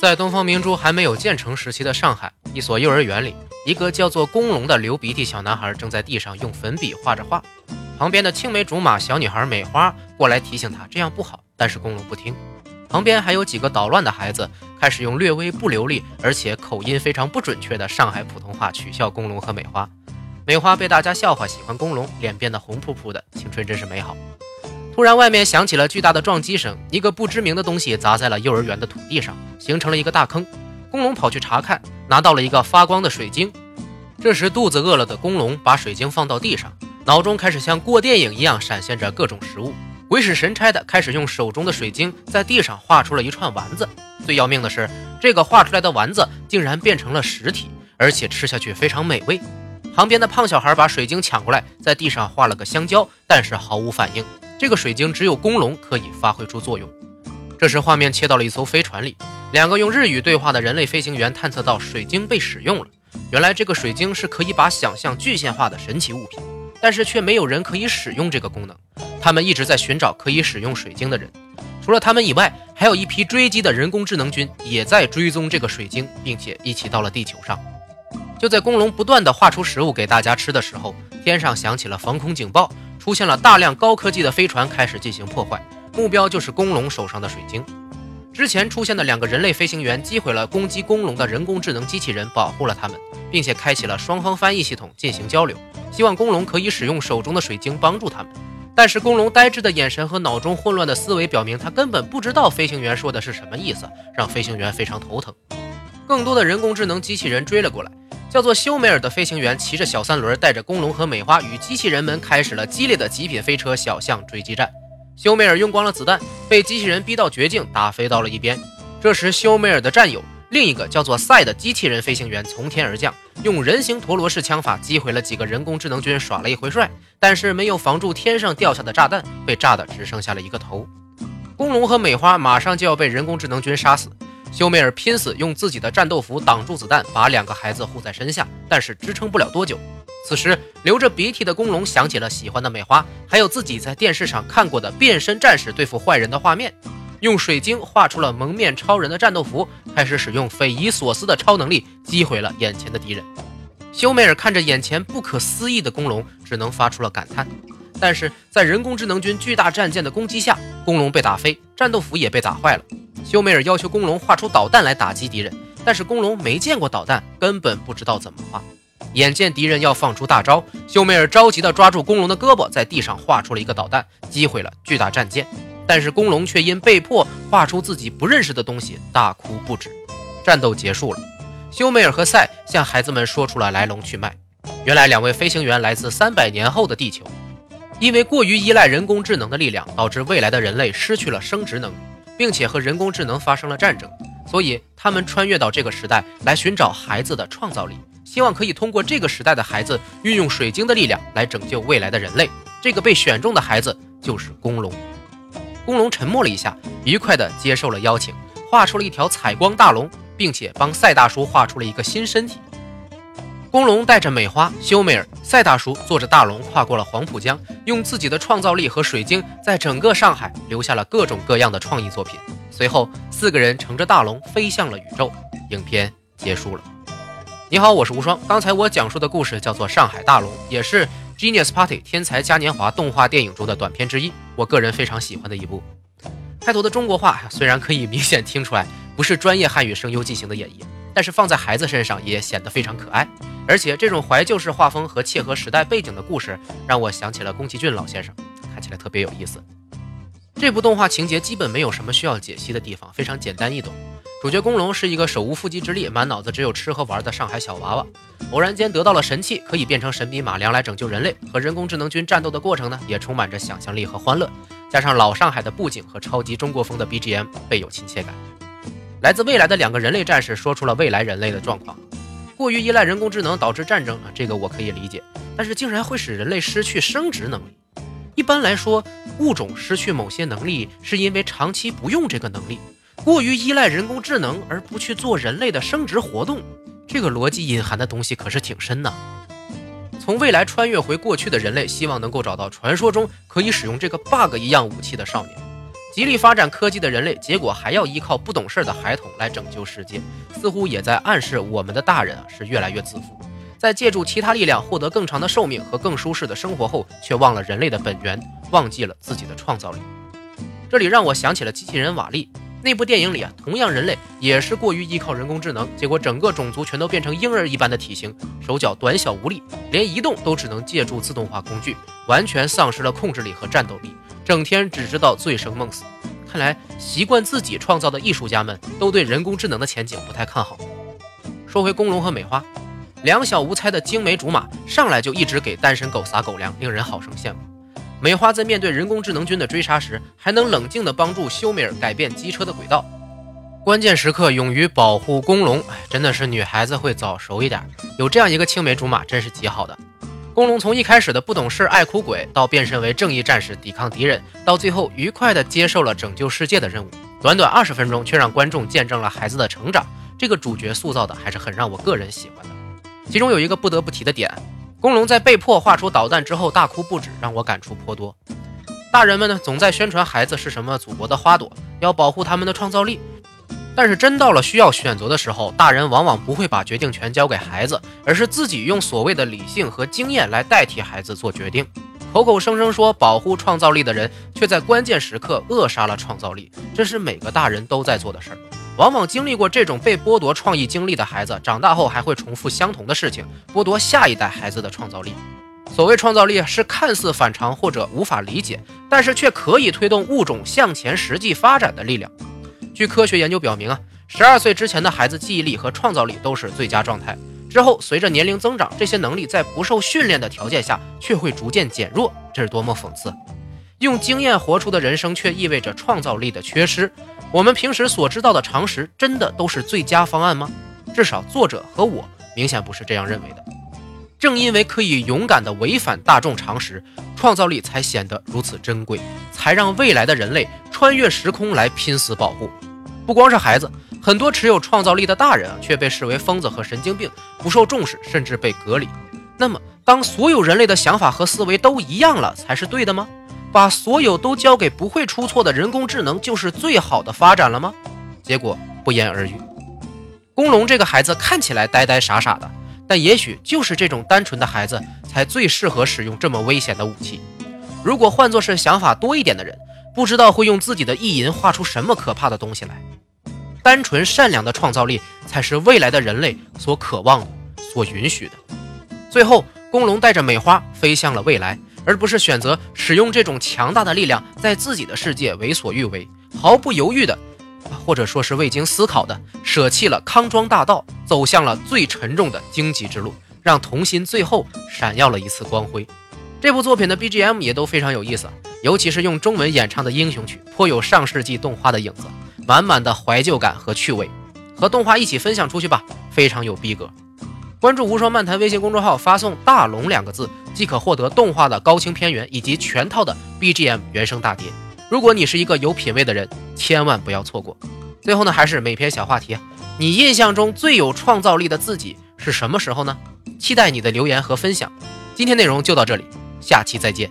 在东方明珠还没有建成时期的上海，一所幼儿园里，一个叫做公龙的流鼻涕小男孩正在地上用粉笔画着画。旁边的青梅竹马小女孩美花过来提醒他这样不好，但是公龙不听。旁边还有几个捣乱的孩子开始用略微不流利而且口音非常不准确的上海普通话取笑公龙和美花。美花被大家笑话喜欢公龙，脸变得红扑扑的，青春真是美好。突然，外面响起了巨大的撞击声，一个不知名的东西砸在了幼儿园的土地上，形成了一个大坑。公龙跑去查看，拿到了一个发光的水晶。这时，肚子饿了的公龙把水晶放到地上，脑中开始像过电影一样闪现着各种食物，鬼使神差的开始用手中的水晶在地上画出了一串丸子。最要命的是，这个画出来的丸子竟然变成了实体，而且吃下去非常美味。旁边的胖小孩把水晶抢过来，在地上画了个香蕉，但是毫无反应。这个水晶只有公龙可以发挥出作用。这时，画面切到了一艘飞船里，两个用日语对话的人类飞行员探测到水晶被使用了。原来，这个水晶是可以把想象具现化的神奇物品，但是却没有人可以使用这个功能。他们一直在寻找可以使用水晶的人。除了他们以外，还有一批追击的人工智能军也在追踪这个水晶，并且一起到了地球上。就在公龙不断地画出食物给大家吃的时候，天上响起了防空警报。出现了大量高科技的飞船，开始进行破坏，目标就是公龙手上的水晶。之前出现的两个人类飞行员击毁了攻击公龙的人工智能机器人，保护了他们，并且开启了双方翻译系统进行交流，希望公龙可以使用手中的水晶帮助他们。但是公龙呆滞的眼神和脑中混乱的思维表明，他根本不知道飞行员说的是什么意思，让飞行员非常头疼。更多的人工智能机器人追了过来。叫做修梅尔的飞行员骑着小三轮，带着公龙和美花与机器人们开始了激烈的极品飞车小象追击战。修梅尔用光了子弹，被机器人逼到绝境，打飞到了一边。这时，修梅尔的战友另一个叫做赛的机器人飞行员从天而降，用人形陀螺式枪法击毁了几个人工智能军，耍了一回帅，但是没有防住天上掉下的炸弹，被炸的只剩下了一个头。公龙和美花马上就要被人工智能军杀死。修梅尔拼死用自己的战斗服挡住子弹，把两个孩子护在身下，但是支撑不了多久。此时，流着鼻涕的公龙想起了喜欢的美花，还有自己在电视上看过的变身战士对付坏人的画面，用水晶画出了蒙面超人的战斗服，开始使用匪夷所思的超能力击毁了眼前的敌人。修梅尔看着眼前不可思议的公龙，只能发出了感叹。但是在人工智能军巨大战舰的攻击下，公龙被打飞，战斗服也被打坏了。修梅尔要求公龙画出导弹来打击敌人，但是公龙没见过导弹，根本不知道怎么画。眼见敌人要放出大招，修梅尔着急地抓住公龙的胳膊，在地上画出了一个导弹，击毁了巨大战舰。但是公龙却因被迫画出自己不认识的东西，大哭不止。战斗结束了，修梅尔和赛向孩子们说出了来龙去脉。原来两位飞行员来自三百年后的地球，因为过于依赖人工智能的力量，导致未来的人类失去了生殖能力。并且和人工智能发生了战争，所以他们穿越到这个时代来寻找孩子的创造力，希望可以通过这个时代的孩子运用水晶的力量来拯救未来的人类。这个被选中的孩子就是公龙。公龙沉默了一下，愉快地接受了邀请，画出了一条彩光大龙，并且帮赛大叔画出了一个新身体。公龙带着美花、修梅尔、赛大叔坐着大龙跨过了黄浦江，用自己的创造力和水晶，在整个上海留下了各种各样的创意作品。随后，四个人乘着大龙飞向了宇宙。影片结束了。你好，我是无双。刚才我讲述的故事叫做《上海大龙》，也是《Genius Party》天才嘉年华动画电影中的短片之一。我个人非常喜欢的一部。开头的中国话虽然可以明显听出来不是专业汉语声优进行的演绎，但是放在孩子身上也显得非常可爱。而且这种怀旧式画风和切合时代背景的故事，让我想起了宫崎骏老先生，看起来特别有意思。这部动画情节基本没有什么需要解析的地方，非常简单易懂。主角公龙是一个手无缚鸡之力、满脑子只有吃和玩的上海小娃娃，偶然间得到了神器，可以变成神笔马良来拯救人类。和人工智能军战斗的过程呢，也充满着想象力和欢乐，加上老上海的布景和超级中国风的 BGM，倍有亲切感。来自未来的两个人类战士说出了未来人类的状况。过于依赖人工智能导致战争啊，这个我可以理解。但是竟然会使人类失去生殖能力。一般来说，物种失去某些能力是因为长期不用这个能力，过于依赖人工智能而不去做人类的生殖活动。这个逻辑隐含的东西可是挺深的。从未来穿越回过去的人类，希望能够找到传说中可以使用这个 bug 一样武器的少年。极力发展科技的人类，结果还要依靠不懂事的孩童来拯救世界，似乎也在暗示我们的大人啊是越来越自负，在借助其他力量获得更长的寿命和更舒适的生活后，却忘了人类的本源，忘记了自己的创造力。这里让我想起了机器人瓦力。那部电影里啊，同样人类也是过于依靠人工智能，结果整个种族全都变成婴儿一般的体型，手脚短小无力，连移动都只能借助自动化工具，完全丧失了控制力和战斗力，整天只知道醉生梦死。看来习惯自己创造的艺术家们都对人工智能的前景不太看好。说回公龙和美花，两小无猜的精美竹马，上来就一直给单身狗撒狗粮，令人好生羡慕。美花在面对人工智能军的追杀时，还能冷静地帮助修美尔改变机车的轨道，关键时刻勇于保护公龙，哎，真的是女孩子会早熟一点。有这样一个青梅竹马，真是极好的。公龙从一开始的不懂事爱哭鬼，到变身为正义战士抵抗敌人，到最后愉快地接受了拯救世界的任务，短短二十分钟却让观众见证了孩子的成长。这个主角塑造的还是很让我个人喜欢的。其中有一个不得不提的点。公龙在被迫画出导弹之后大哭不止，让我感触颇多。大人们呢，总在宣传孩子是什么祖国的花朵，要保护他们的创造力。但是真到了需要选择的时候，大人往往不会把决定权交给孩子，而是自己用所谓的理性和经验来代替孩子做决定。口口声声说保护创造力的人，却在关键时刻扼杀了创造力。这是每个大人都在做的事儿。往往经历过这种被剥夺创意经历的孩子，长大后还会重复相同的事情，剥夺下一代孩子的创造力。所谓创造力，是看似反常或者无法理解，但是却可以推动物种向前实际发展的力量。据科学研究表明啊，十二岁之前的孩子记忆力和创造力都是最佳状态，之后随着年龄增长，这些能力在不受训练的条件下却会逐渐减弱。这是多么讽刺！用经验活出的人生，却意味着创造力的缺失。我们平时所知道的常识，真的都是最佳方案吗？至少作者和我明显不是这样认为的。正因为可以勇敢地违反大众常识，创造力才显得如此珍贵，才让未来的人类穿越时空来拼死保护。不光是孩子，很多持有创造力的大人啊，却被视为疯子和神经病，不受重视，甚至被隔离。那么，当所有人类的想法和思维都一样了，才是对的吗？把所有都交给不会出错的人工智能，就是最好的发展了吗？结果不言而喻。公龙这个孩子看起来呆呆傻傻的，但也许就是这种单纯的孩子，才最适合使用这么危险的武器。如果换作是想法多一点的人，不知道会用自己的意淫画出什么可怕的东西来。单纯善良的创造力，才是未来的人类所渴望的、所允许的。最后，公龙带着美花飞向了未来。而不是选择使用这种强大的力量，在自己的世界为所欲为，毫不犹豫的，或者说是未经思考的，舍弃了康庄大道，走向了最沉重的荆棘之路，让童心最后闪耀了一次光辉。这部作品的 BGM 也都非常有意思，尤其是用中文演唱的英雄曲，颇有上世纪动画的影子，满满的怀旧感和趣味，和动画一起分享出去吧，非常有逼格。关注无双漫谈微信公众号，发送“大龙”两个字，即可获得动画的高清片源以及全套的 BGM 原声大碟。如果你是一个有品位的人，千万不要错过。最后呢，还是每篇小话题：你印象中最有创造力的自己是什么时候呢？期待你的留言和分享。今天内容就到这里，下期再见。